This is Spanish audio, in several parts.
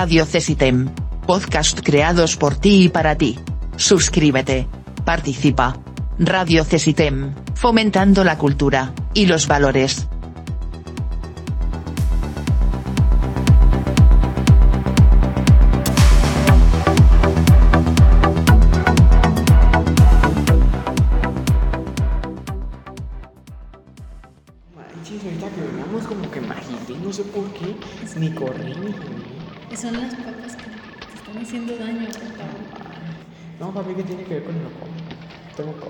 Radio Cesitem. Podcast creados por ti y para ti. Suscríbete. Participa. Radio Cesitem, fomentando la cultura y los valores. Tiene que ver con el loco?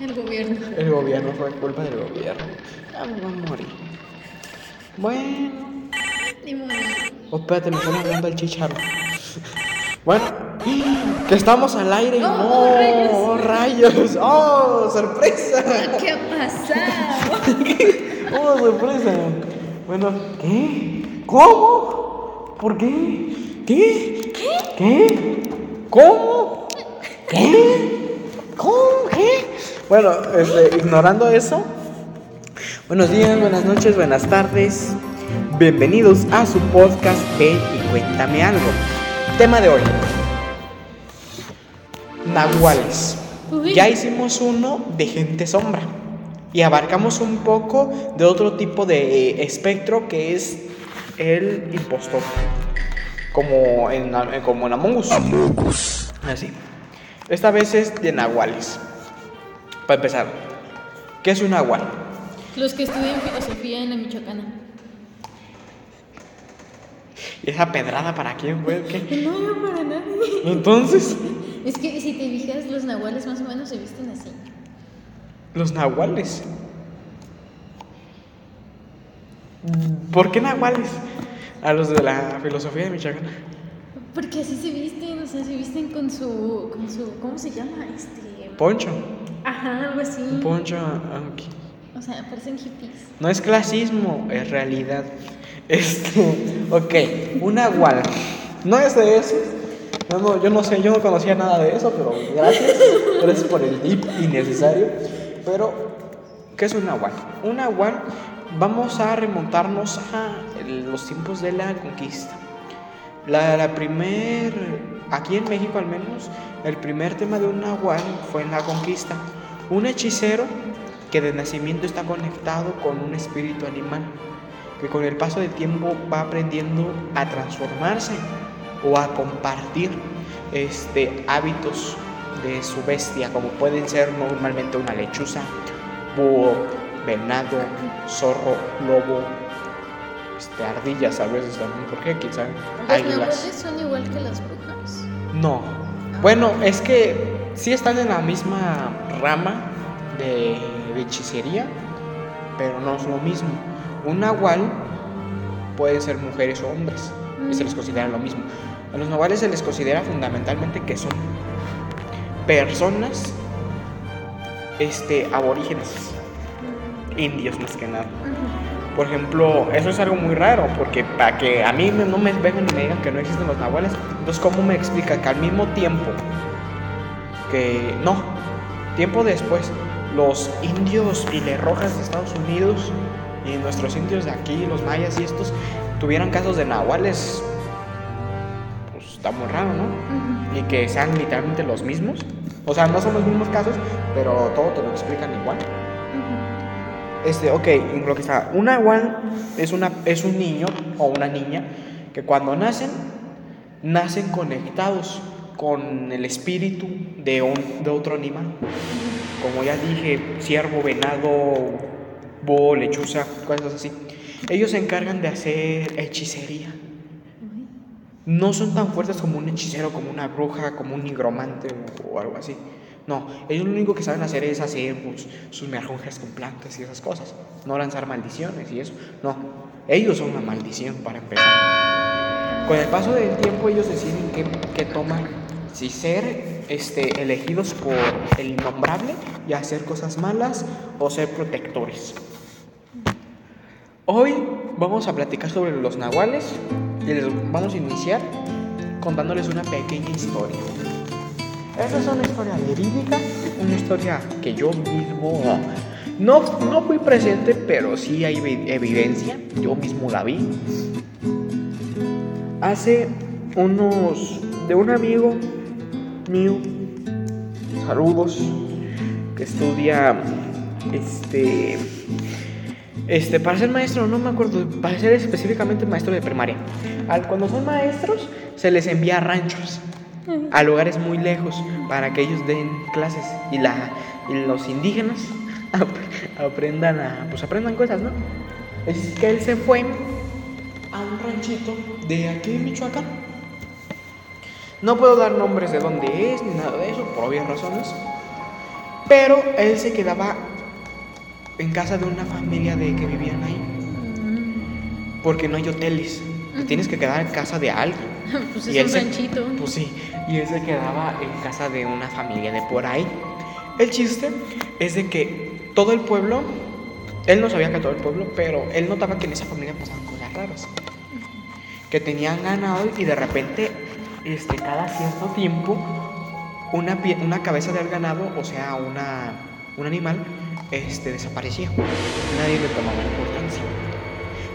El gobierno. El gobierno fue culpa del gobierno. Voy a morir. Bueno. Ni modo. Oh, espérate, me están hablando el chicharro. Bueno, que estamos al aire Oh, no. oh, rayos. Oh, rayos. Oh, sorpresa. ¿Qué ha pasado? Oh, sorpresa. Bueno, ¿qué? ¿Cómo? ¿Por qué? ¿Qué? ¿Qué? ¿Cómo? ¿Qué? ¿Cómo? ¿Qué? Bueno, este, ignorando eso. Buenos días, buenas noches, buenas tardes. Bienvenidos a su podcast Ven y Cuéntame Algo. Tema de hoy. Nahuales. Uy. Ya hicimos uno de gente sombra. Y abarcamos un poco de otro tipo de eh, espectro que es el impostor. Como en, como en Among Us. Así. Esta vez es de nahuales. Para empezar, ¿qué es un nahual? Los que estudian filosofía en la Michoacana. ¿Y esa pedrada para quién fue? ¿Qué? No, no, para nadie. Entonces, Es que si te fijas, los nahuales más o menos se visten así. los nahuales. ¿Por qué nahuales? A los de la filosofía de Michoacán. Porque así se visten, o sea, se visten con su. Con su ¿Cómo se llama? Este. Poncho. Ajá, algo así. Poncho. ah. O sea, parecen hippies. No es clasismo, es realidad. Este, ok, un nahual. No es de eso. Yo no, yo no sé, yo no conocía nada de eso, pero gracias. Gracias por el tip innecesario. Pero, ¿qué es un nahual? Un nahual, vamos a remontarnos a los tiempos de la conquista. La, la primer, aquí en México al menos, el primer tema de un nahual fue en la conquista. Un hechicero que de nacimiento está conectado con un espíritu animal, que con el paso del tiempo va aprendiendo a transformarse o a compartir este, hábitos de su bestia, como pueden ser normalmente una lechuza, búho, venado, zorro, lobo, este, ardillas a veces también, ¿por qué? ¿Quién sabe? Nahuales son igual que las brujas. No. Bueno, es que sí están en la misma rama de, de hechicería, pero no es lo mismo. Un nahual pueden ser mujeres o hombres y se les considera lo mismo. A los nahuales se les considera fundamentalmente que son personas este, aborígenes, indios más que nada. Por ejemplo, eso es algo muy raro, porque para que a mí no me vengan y me digan que no existen los nahuales, entonces ¿cómo me explica que al mismo tiempo que, no, tiempo después, los indios rojas de Estados Unidos y nuestros indios de aquí, los mayas y estos, tuvieran casos de nahuales, pues está muy raro, ¿no? Y que sean literalmente los mismos. O sea, no son los mismos casos, pero todo te lo explican igual. Este, ok, lo que está. Un nahual es, una, es un niño o una niña que cuando nacen, nacen conectados con el espíritu de, un, de otro animal. Como ya dije, ciervo, venado, búho, lechuza, cosas así. Ellos se encargan de hacer hechicería. No son tan fuertes como un hechicero, como una bruja, como un nigromante o algo así. No, ellos lo único que saben hacer es hacer pues, sus merjonjas con plantas y esas cosas. No lanzar maldiciones y eso. No, ellos son una maldición para empezar. Con el paso del tiempo ellos deciden qué, qué toman. Si ser este, elegidos por el innombrable y hacer cosas malas o ser protectores. Hoy vamos a platicar sobre los nahuales y les vamos a iniciar contándoles una pequeña historia. Esta es una historia verídica, una historia que yo mismo no, no fui presente, pero sí hay evi- evidencia, yo mismo la vi. Hace unos de un amigo mío, saludos, que estudia este este, para ser maestro, no me acuerdo, para ser específicamente maestro de primaria. Al, cuando son maestros, se les envía ranchos, a lugares muy lejos, para que ellos den clases y, la, y los indígenas aprendan a, pues aprendan cosas, ¿no? Es que él se fue a un ranchito de aquí en Michoacán. No puedo dar nombres de dónde es ni nada de eso, por obvias razones. Pero él se quedaba en casa de una familia de que vivían ahí. Porque no hay hoteles. Tienes que quedar en casa de alguien. pues es un ranchito. Pues sí. Y él se quedaba en casa de una familia de por ahí. El chiste es de que todo el pueblo, él no sabía que todo el pueblo, pero él notaba que en esa familia pasaban cosas raras. Que tenían ganado y de repente, este, cada cierto tiempo, una, una cabeza del ganado, o sea, una, un animal, este, desaparecía. Nadie le tomaba importancia.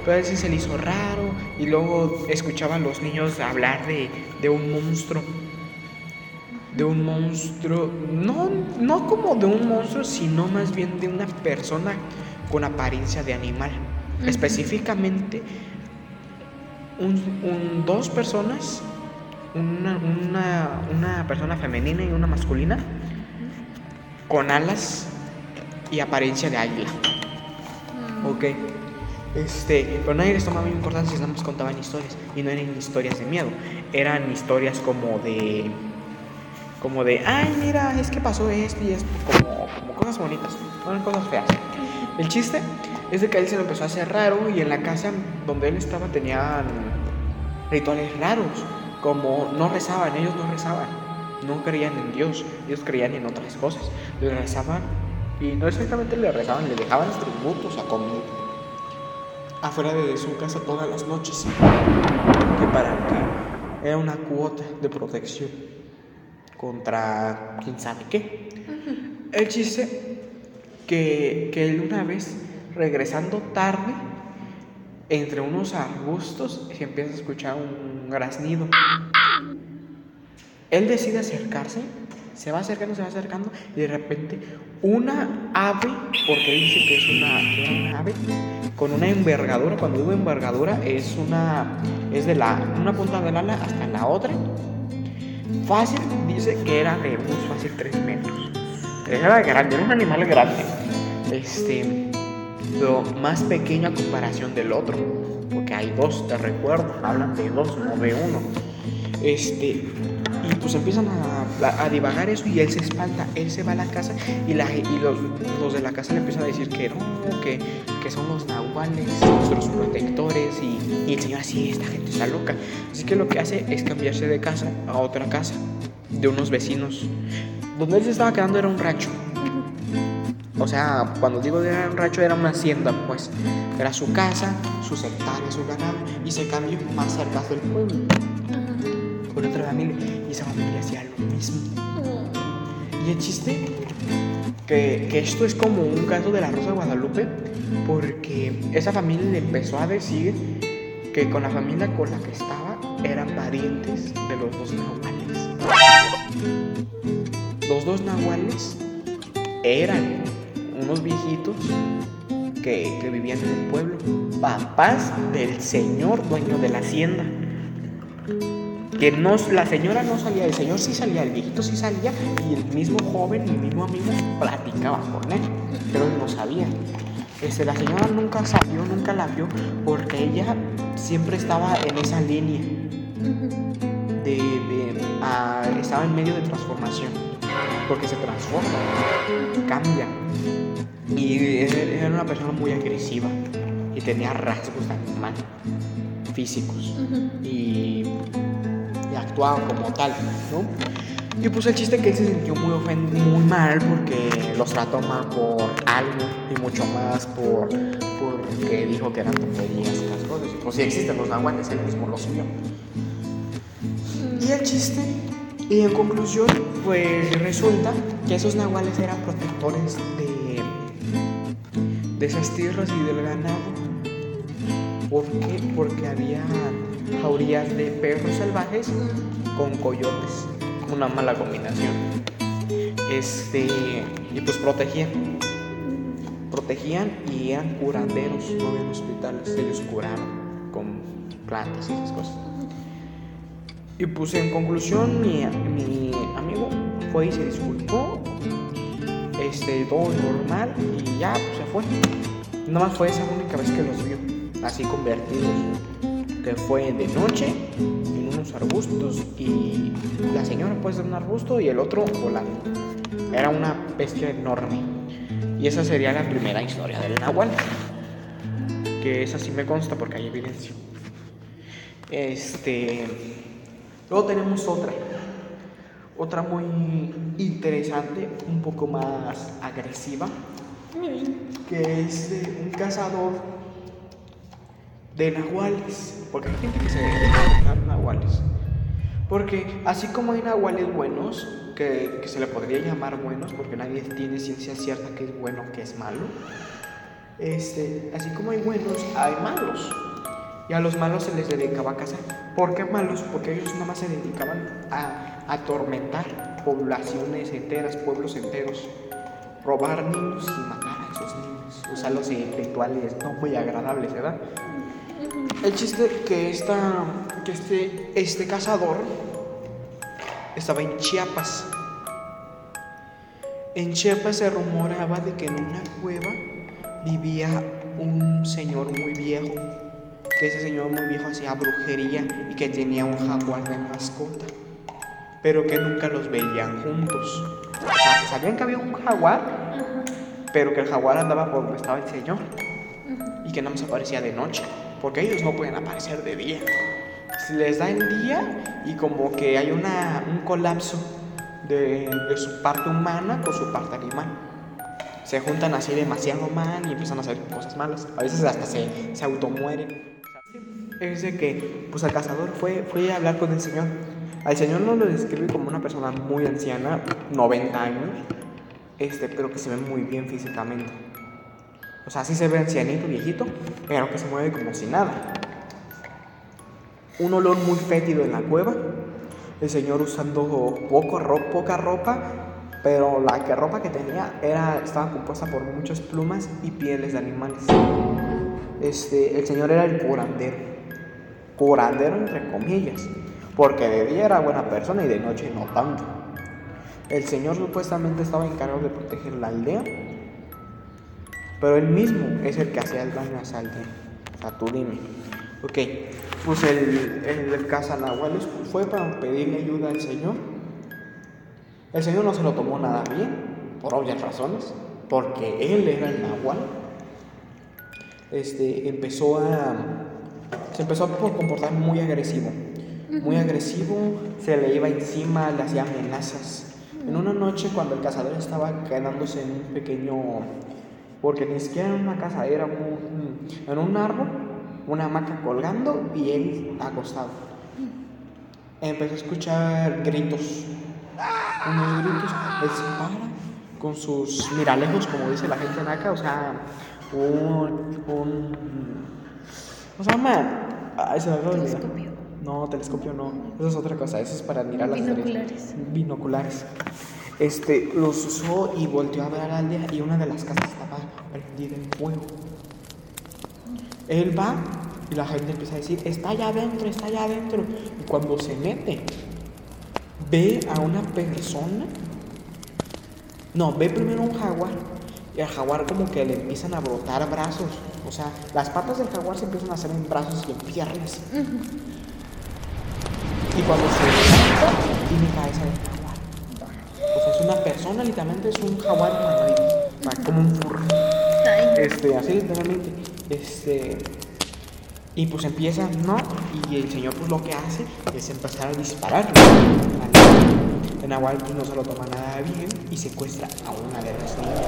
Pero a veces se le hizo raro y luego escuchaban los niños hablar de, de un monstruo. De un monstruo, no, no como de un monstruo, sino más bien de una persona con apariencia de animal. Específicamente, un, dos personas, una, una, una persona femenina y una masculina, con alas y apariencia de águila. Mm. Ok. Este, pero nadie les tomaba importancia, nada más contaban historias. Y no eran historias de miedo, eran historias como de. Como de, ay, mira, es que pasó esto y esto. Como, como cosas bonitas, no eran cosas feas. El chiste es de que él se lo empezó a hacer raro y en la casa donde él estaba tenían rituales raros. Como no rezaban, ellos no rezaban. No creían en Dios, ellos creían en otras cosas. Ellos rezaban y no exactamente le rezaban, le dejaban tributos a comer afuera de su casa todas las noches. Que para que era una cuota de protección contra quién sabe qué. El chiste que, que él una vez, regresando tarde, entre unos arbustos, se empieza a escuchar un graznido. Él decide acercarse se va acercando, se va acercando y de repente una ave, porque dice que es una, ave, con una envergadura, cuando digo envergadura es una, es de la, una punta del ala hasta la otra. Fácil, dice que era de unos fácil 3 metros. Era grande, era un animal grande. Este, pero más pequeño a comparación del otro. Porque hay dos, te recuerdo, hablan de dos, no de uno. Este, pues empiezan a, a, divagar eso y él se espanta, él se va a la casa y, la, y los, los, de la casa le empiezan a decir que no, que, que son los nahuales, nuestros protectores y, y el señor así, esta gente está loca. Así que lo que hace es cambiarse de casa a otra casa de unos vecinos. Donde él se estaba quedando era un rancho. O sea, cuando digo era un rancho era una hacienda, pues. Era su casa, sus hectáreas, su ganado y se cambió más cerca del pueblo con otra familia y esa familia hacía lo mismo. Y el chiste, que, que, esto es como un caso de la Rosa de Guadalupe, porque esa familia le empezó a decir que con la familia con la que estaba eran parientes de los dos nahuales. Los dos nahuales eran unos viejitos que, que vivían en el pueblo, papás del señor dueño de la hacienda que no, la señora no salía, el señor sí salía, el viejito sí salía y el mismo joven, el mismo amigo platicaba con él, pero él no sabía. Este, la señora nunca salió, nunca la vio porque ella siempre estaba en esa línea de, estaba en medio de transformación porque se transforma, cambia. Y era una persona muy agresiva y tenía rasgos de físicos. Y actuaba como tal, ¿no? Y pues el chiste que él se sintió muy ofendido, muy mal porque los trató mal por algo y mucho más por porque dijo que eran tonterías las cosas. Pues si existen los nahuales, él mismo lo subió. Y el chiste, y en conclusión, pues resulta que esos nahuales eran protectores de, de esas tierras y del ganado. ¿Por qué? Porque había jaurías de perros salvajes con coyotes. Una mala combinación. Este, y pues protegían. Protegían y eran curanderos, no había hospitales, ellos curaron con plantas y esas cosas. Y pues en conclusión, mi, mi amigo fue y se disculpó. Este, todo normal y ya, pues se fue. Nada más fue esa única vez que los vio, así convertidos. Que fue de noche, en unos arbustos, y la señora pues en un arbusto y el otro volando. Era una bestia enorme. Y esa sería la primera historia del Nahual. Que esa sí me consta porque hay evidencia. Este. Luego tenemos otra. Otra muy interesante, un poco más agresiva. Que es de un cazador de nahuales. Porque hay gente que se dedica a nahuales. Porque así como hay nahuales buenos, que, que, se le podría llamar buenos, porque nadie tiene ciencia cierta que es bueno que es malo. Este, así como hay buenos, hay malos. Y a los malos se les dedicaba a cazar. ¿Por qué malos? Porque ellos nada más se dedicaban a atormentar poblaciones enteras, pueblos enteros, robar niños y matar a esos niños, usarlos en rituales no muy agradables, ¿verdad? El chiste que esta, que este, este cazador estaba en Chiapas. En Chiapas se rumoraba de que en una cueva vivía un señor muy viejo, que ese señor muy viejo hacía brujería y que tenía un jaguar de mascota, pero que nunca los veían juntos. O sea, sabían que había un jaguar, pero que el jaguar andaba por donde estaba el señor y que no se aparecía de noche, porque ellos no pueden aparecer de día se les da el día y como que hay una, un colapso de, de, su parte humana con su parte animal. Se juntan así demasiado mal y empiezan a hacer cosas malas. A veces hasta se, se automueren. Es de que pues el cazador fue, fue a hablar con el señor. Al señor no lo describe como una persona muy anciana, 90 años, este, pero que se ve muy bien físicamente. O sea, sí se ve ancianito, viejito, pero que se mueve como si nada un olor muy fétido en la cueva, el señor usando poco, poca ropa, pero la que ropa que tenía era, estaba compuesta por muchas plumas y pieles de animales. Este, el señor era el curandero, curandero entre comillas, porque de día era buena persona y de noche no tanto. El señor supuestamente estaba encargado de proteger la aldea, pero él mismo es el que hacía el daño a aldea. O sea, tú dime. Ok, pues el, el Casanahuales fue para pedirle ayuda al Señor. El Señor no se lo tomó nada bien, por obvias razones, porque él era el Nahual. Este, empezó a. Se empezó a comportar muy agresivo. Muy agresivo, se le iba encima, le hacía amenazas. En una noche, cuando el cazador estaba quedándose en un pequeño. Porque ni siquiera en una casa, era un, en un árbol, una hamaca colgando y él acostado. Empezó a escuchar gritos, unos gritos, él se para con sus miralejos, como dice la gente en acá, o sea, un, un ¿cómo se llama? Me. Telescopio. No, telescopio no, eso es otra cosa, eso es para mirar las. Binoculares. Binoculares. Este, los usó y volteó a ver a la aldea y una de las casas estaba prendida en fuego. Él va y la gente empieza a decir, está allá adentro, está allá adentro. Y cuando se mete, ve a una persona. No, ve primero un jaguar. Y al jaguar como que le empiezan a brotar brazos. O sea, las patas del jaguar se empiezan a hacer en brazos y en piernas. Y cuando se levanta, tiene cabeza de jaguar. Una persona, literalmente es un jaguar humanoide. O sea, como un furro. Este, así literalmente. Este. Y pues empieza, ¿no? Y el señor pues lo que hace es empezar a disparar. El Nahual pues no se lo toma nada bien y secuestra a una de las niñas.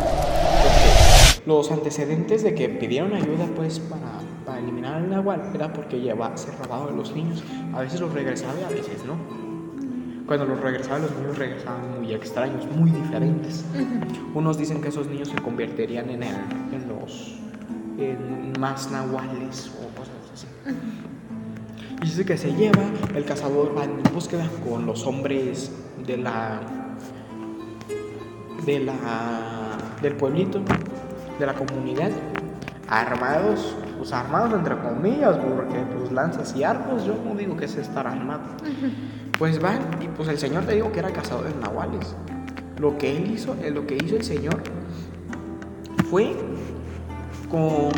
Porque los antecedentes de que pidieron ayuda pues para, para eliminar al Nahual era porque lleva, se robaba a los niños. A veces los regresaba y a veces no. Cuando los regresaba los niños regresaban muy extraños, muy diferentes. Unos dicen que esos niños se convertirían en, el, en los en más nahuales o cosas así. Y dice que se lleva, el cazador va en búsqueda con los hombres de la. de la. del pueblito, de la comunidad, armados, pues armados entre comillas, porque pues lanzas y arcos, yo no digo que es estar armado. Pues van, y pues el señor te digo que era cazador de nahuales. Lo que él hizo, eh, lo que hizo el señor fue con.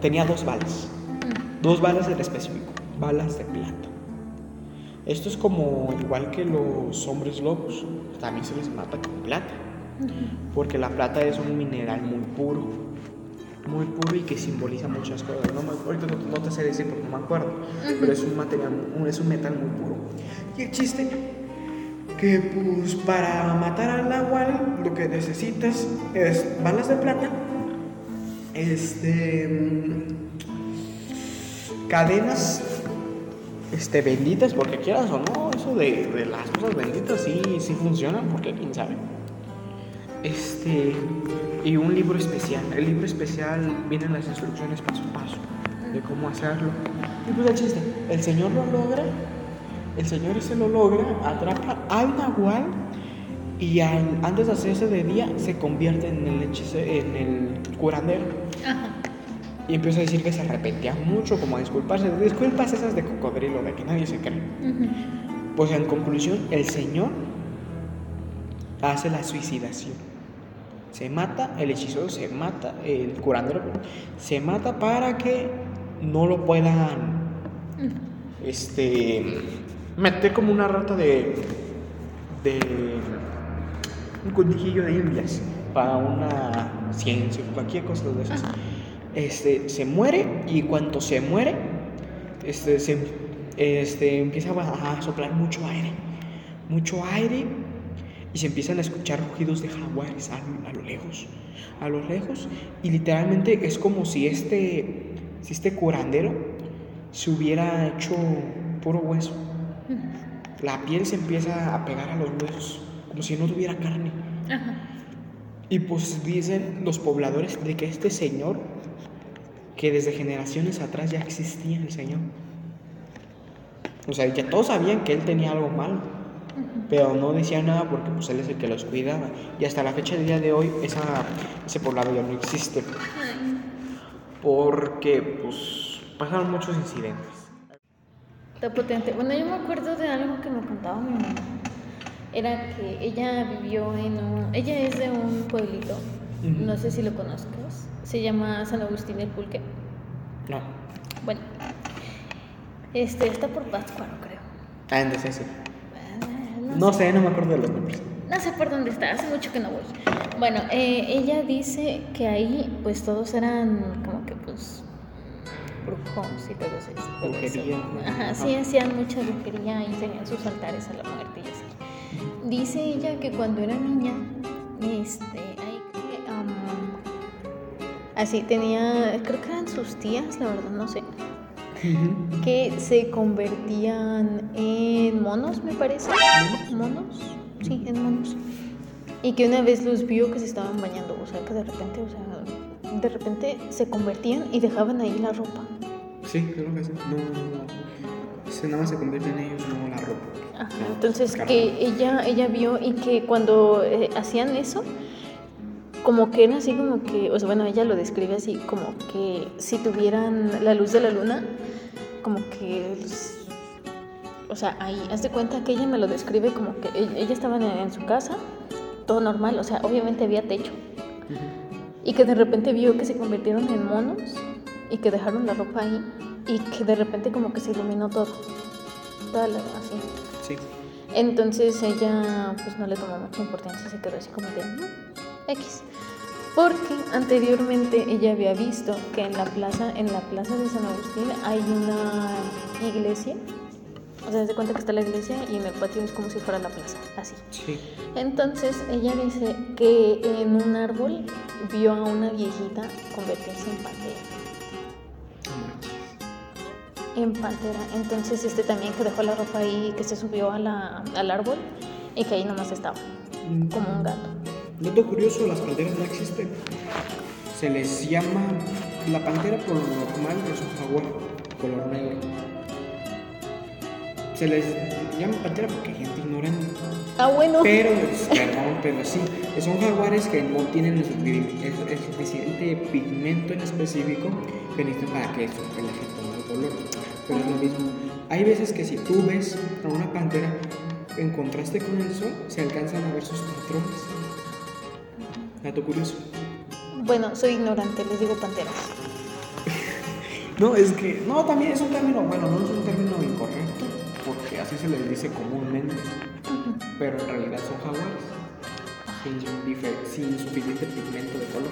tenía dos balas. Dos balas en específico, balas de plata. Esto es como igual que los hombres lobos, también se les mata con plata. Porque la plata es un mineral muy puro, muy puro y que simboliza muchas cosas. No ahorita no, no te sé decir porque no me acuerdo, pero es un material, un- es un metal muy puro. Y el chiste que pues para matar al nahual lo que necesitas es balas de plata, este mm, cadenas este benditas porque quieras o no eso de, de las cosas benditas sí sí funcionan porque quién sabe este y un libro especial el libro especial vienen las instrucciones paso a paso de cómo hacerlo y pues el chiste el señor lo logra el señor ese lo logra atrapa al nahual y al- antes de hacerse de día se convierte en el hechice- en el curandero Ajá. y empieza a decir que se arrepentía mucho, como a disculparse. Disculpas esas de cocodrilo, de que nadie se cree. Pues en conclusión, el señor hace la suicidación. Se mata, el hechicero se mata, el curandero se mata para que no lo puedan este meter como una rata de de un conejillo de indias para una ciencia cualquier cosa de esas. Este se muere y cuando se muere este se este empieza a, a soplar mucho aire, mucho aire y se empiezan a escuchar rugidos de jaguares a, a lo lejos, a lo lejos y literalmente es como si este si este curandero se hubiera hecho puro hueso. La piel se empieza a pegar a los huesos, como si no tuviera carne. Ajá. Y pues dicen los pobladores de que este señor, que desde generaciones atrás ya existía el señor. O sea, ya todos sabían que él tenía algo malo, pero no decía nada porque pues él es el que los cuidaba. Y hasta la fecha del día de hoy esa, ese poblado ya no existe. Porque pues pasaron muchos incidentes. Está potente. Bueno, yo me acuerdo de algo que me contaba mi mamá. Era que ella vivió en un... Ella es de un pueblito. No sé si lo conozcas. Se llama San Agustín del Pulque. No. Bueno. Este, está por Pátzcuaro, creo. Ah, entonces sí. No sé, no me acuerdo de los nombres. No sé por dónde está, hace mucho que no voy. Bueno, eh, ella dice que ahí pues todos eran como que pues brujos y todo eso. Brujería. Ajá, sí, hacían mucha brujería y tenían sus altares a la muerte y así. Dice ella que cuando era niña, este, ahí que, am, así tenía, creo que eran sus tías, la verdad, no sé, que se convertían en monos, me parece. ¿Monos? Sí, en monos. Y que una vez los vio que se estaban bañando, o sea, que de repente, o sea, de repente se convertían y dejaban ahí la ropa. Sí, creo que sí. No, no, no. Se nada más se convierte en ellos, no la ropa. Ajá, entonces que ella, ella vio y que cuando eh, hacían eso, como que era así como que, o sea, bueno, ella lo describe así, como que si tuvieran la luz de la luna, como que, o sea, ahí, haz de cuenta que ella me lo describe como que ella, ella estaba en, en su casa, todo normal, o sea, obviamente había techo, y que de repente vio que se convirtieron en monos y que dejaron la ropa ahí y que de repente como que se iluminó todo, toda la, así. Sí. Entonces ella pues no le tomó mucha importancia, se quedó así como de "Mm, X. Porque anteriormente ella había visto que en la plaza, en la plaza de San Agustín hay una iglesia. O sea, se cuenta que está la iglesia y en el patio es como si fuera la plaza, así. Sí. Entonces ella dice que en un árbol vio a una viejita convertirse en pantera. En pantera. Entonces este también que dejó la ropa ahí, que se subió a la- al árbol y que ahí nomás estaba, como un gato. Dato curioso, las panteras no existen. Se les llama. La pantera por lo normal es un jaguar, color negro. se les llama pantera porque hay gente ignorante. Ah, bueno. Pero, pues, perdón, pero sí, son jaguares que no tienen el, el- el suficiente pigmento en específico que necesitan para que su pelaje tome el color. Pero es lo mismo. Hay veces que si tú ves a una pantera en contraste con el sol, se alcanzan a ver sus patrones. Dato curioso. Bueno, soy ignorante, les digo panteras. No, es que. No, también es un término, bueno, no es un término incorrecto, porque así se les dice comúnmente, pero en realidad son jaguares, sin, sin suficiente pigmento de color.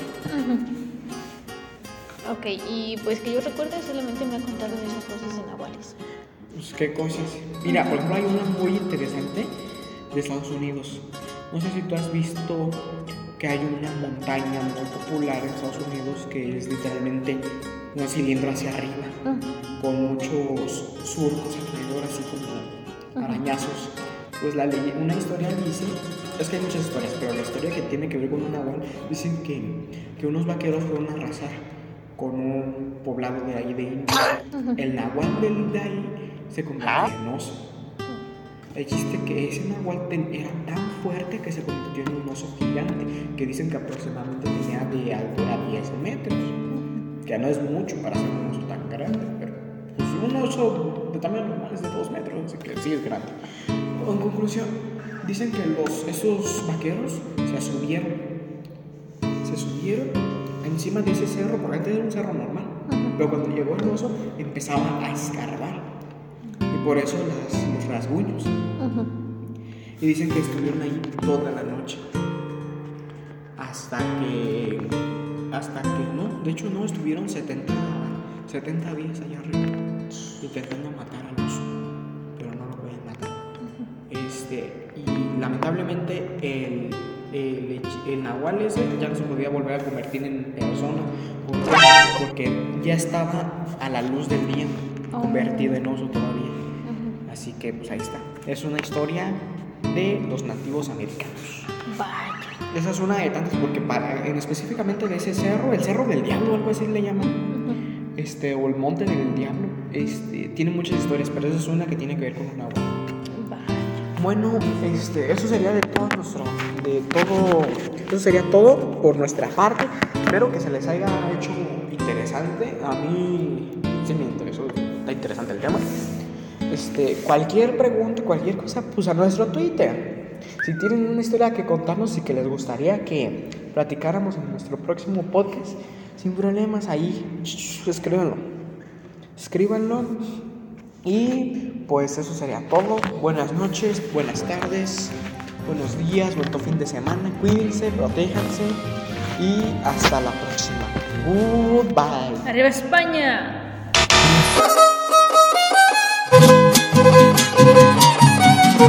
Ok, y pues que yo recuerde solamente me ha contado esas cosas de nahuales. Pues, ¿Qué cosas? Mira, por ejemplo, hay una muy interesante de Estados Unidos. No sé si tú has visto que hay una montaña muy popular en Estados Unidos que es literalmente un cilindro hacia arriba. con muchos surcos alrededor, así como arañazos. Pues la ley, una historia dice, es que hay muchas historias, pero la historia que tiene que ver con un nahual, dicen que, que unos vaqueros fueron a arrasar con un poblado de ahí de India. El nahual del de ahí se convirtió en oso. El chiste que ese nahual ten- era tan fuerte que se convirtió en un oso gigante, que dicen que aproximadamente tenía de altura 10 metros que no es mucho para ser un oso tan grande, pero pues un oso de tamaño normal es de 2 metros, así que sí es grande. En conclusión, dicen que los, esos vaqueros se subieron, se subieron encima de ese cerro, porque antes era un cerro normal, pero cuando llegó el oso empezaba a escarbar, por eso las- los rasguños. Y dicen que estuvieron ahí toda la noche. Hasta que. Hasta que no. De hecho, no, estuvieron 70, 70 días allá arriba. Intentando matar al oso. Pero no lo pueden matar. Este. Y lamentablemente el. El, el nahual ese ya no se podía volver a convertir en persona porque, porque ya estaba a la luz del día Oh. convertido en oso todavía. Así que pues ahí está. Es una historia de los nativos americanos. Vaya. Esa es una de tantas porque para, en específicamente de ese cerro, el cerro del diablo, algo así le llaman, este, o el monte del diablo, este, tiene muchas historias, pero esa es una que tiene que ver con un agua. Bueno, este, eso sería de todo nuestro, de todo, eso sería todo por nuestra parte. Espero que se les haya hecho interesante. A mí sí me interesó, está interesante el tema. Este, cualquier pregunta, cualquier cosa, pues a nuestro Twitter. Si tienen una historia que contarnos y que les gustaría que platicáramos en nuestro próximo podcast, sin problemas, ahí escríbanlo. Escríbanlo. Y pues eso sería todo. Buenas noches, buenas tardes, buenos días, buen fin de semana. Cuídense, protéjanse y hasta la próxima. Goodbye. ¡Arriba España! Y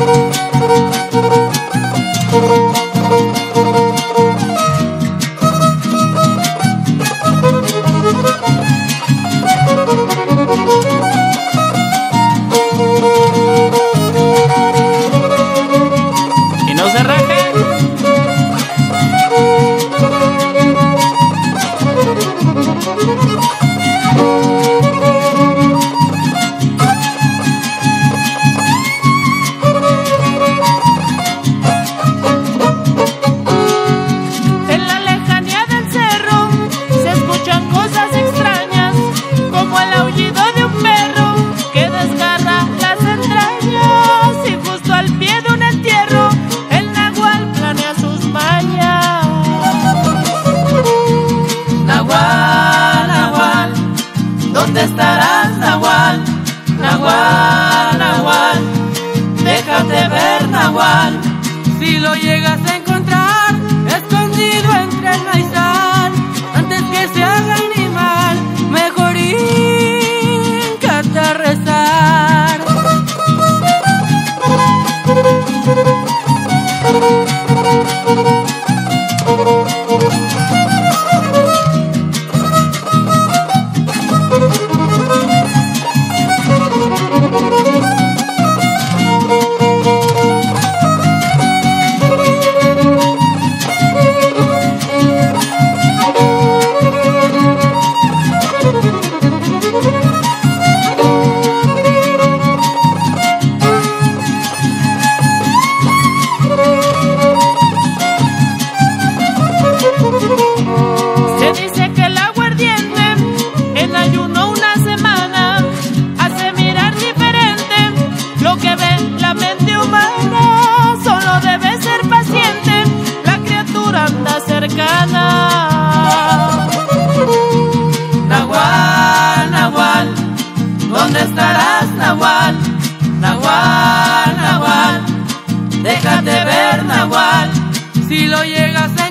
Si lo llegas a